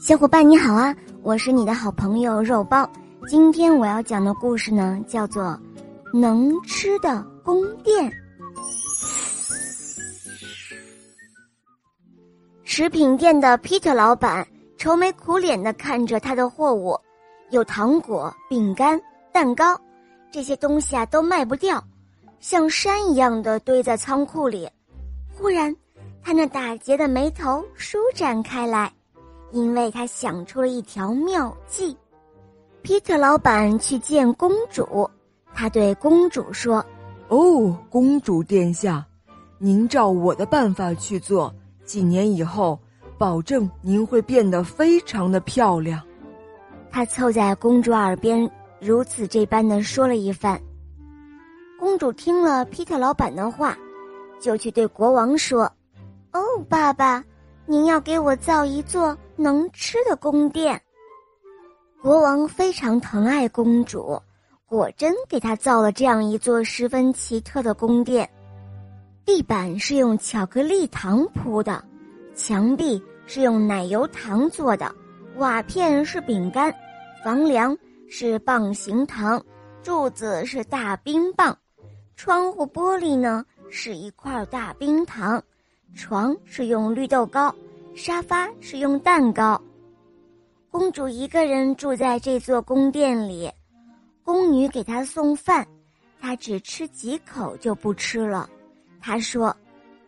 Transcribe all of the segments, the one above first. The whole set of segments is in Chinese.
小伙伴你好啊，我是你的好朋友肉包。今天我要讲的故事呢，叫做《能吃的宫殿》。食品店的皮特老板愁眉苦脸的看着他的货物，有糖果、饼干、蛋糕，这些东西啊都卖不掉，像山一样的堆在仓库里。忽然，他那打结的眉头舒展开来。因为他想出了一条妙计，皮特老板去见公主，他对公主说：“哦，公主殿下，您照我的办法去做，几年以后，保证您会变得非常的漂亮。”他凑在公主耳边如此这般的说了一番。公主听了皮特老板的话，就去对国王说：“哦，爸爸。”您要给我造一座能吃的宫殿。国王非常疼爱公主，果真给她造了这样一座十分奇特的宫殿。地板是用巧克力糖铺的，墙壁是用奶油糖做的，瓦片是饼干，房梁是棒形糖，柱子是大冰棒，窗户玻璃呢是一块大冰糖。床是用绿豆糕，沙发是用蛋糕。公主一个人住在这座宫殿里，宫女给她送饭，她只吃几口就不吃了。她说：“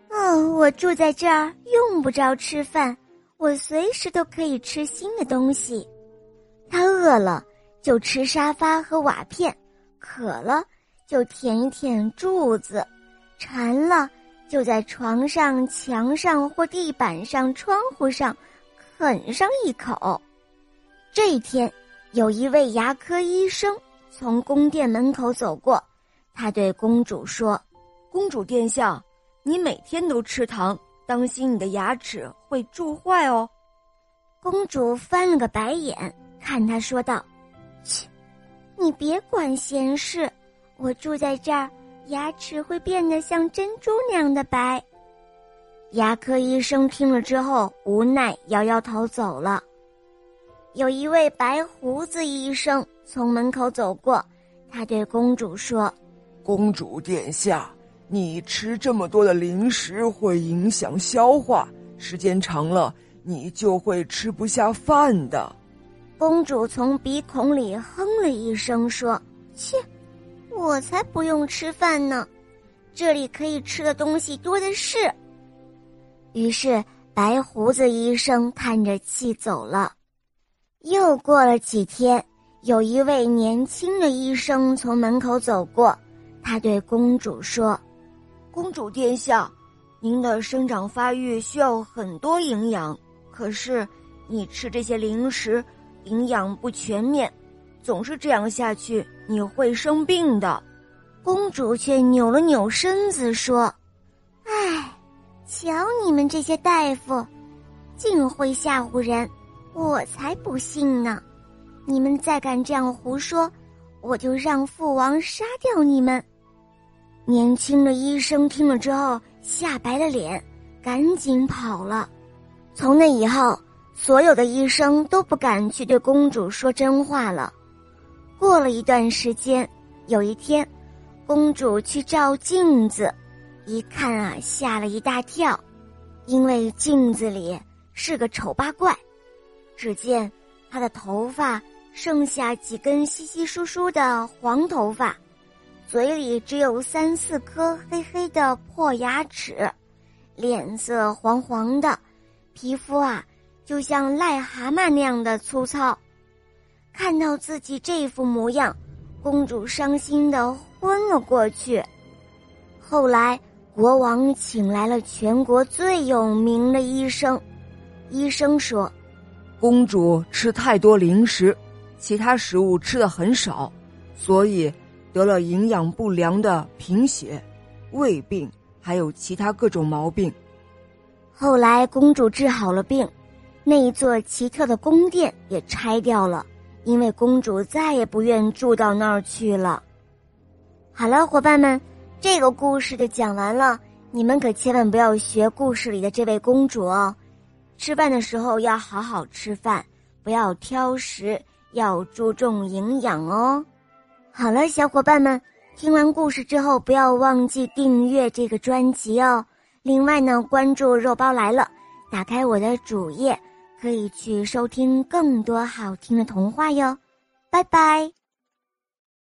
嗯，我住在这儿用不着吃饭，我随时都可以吃新的东西。她饿了就吃沙发和瓦片，渴了就舔一舔柱子，馋了。”就在床上、墙上或地板上、窗户上啃上一口。这一天，有一位牙科医生从宫殿门口走过，他对公主说：“公主殿下，你每天都吃糖，当心你的牙齿会蛀坏哦。”公主翻了个白眼，看他说道：“切，你别管闲事，我住在这儿。”牙齿会变得像珍珠那样的白。牙科医生听了之后，无奈摇摇头走了。有一位白胡子医生从门口走过，他对公主说：“公主殿下，你吃这么多的零食会影响消化，时间长了你就会吃不下饭的。”公主从鼻孔里哼了一声，说：“切。”我才不用吃饭呢，这里可以吃的东西多的是。于是白胡子医生叹着气走了。又过了几天，有一位年轻的医生从门口走过，他对公主说：“公主殿下，您的生长发育需要很多营养，可是你吃这些零食，营养不全面。”总是这样下去，你会生病的。公主却扭了扭身子说：“唉，瞧你们这些大夫，尽会吓唬人，我才不信呢！你们再敢这样胡说，我就让父王杀掉你们。”年轻的医生听了之后，吓白了脸，赶紧跑了。从那以后，所有的医生都不敢去对公主说真话了。过了一段时间，有一天，公主去照镜子，一看啊，吓了一大跳，因为镜子里是个丑八怪。只见她的头发剩下几根稀稀疏疏的黄头发，嘴里只有三四颗黑黑的破牙齿，脸色黄黄的，皮肤啊就像癞蛤蟆那样的粗糙。看到自己这副模样，公主伤心的昏了过去。后来，国王请来了全国最有名的医生。医生说：“公主吃太多零食，其他食物吃的很少，所以得了营养不良的贫血、胃病，还有其他各种毛病。”后来，公主治好了病，那一座奇特的宫殿也拆掉了。因为公主再也不愿住到那儿去了。好了，伙伴们，这个故事就讲完了。你们可千万不要学故事里的这位公主哦，吃饭的时候要好好吃饭，不要挑食，要注重营养哦。好了，小伙伴们，听完故事之后不要忘记订阅这个专辑哦。另外呢，关注肉包来了，打开我的主页，可以去收听更多好听的童话哟。拜拜。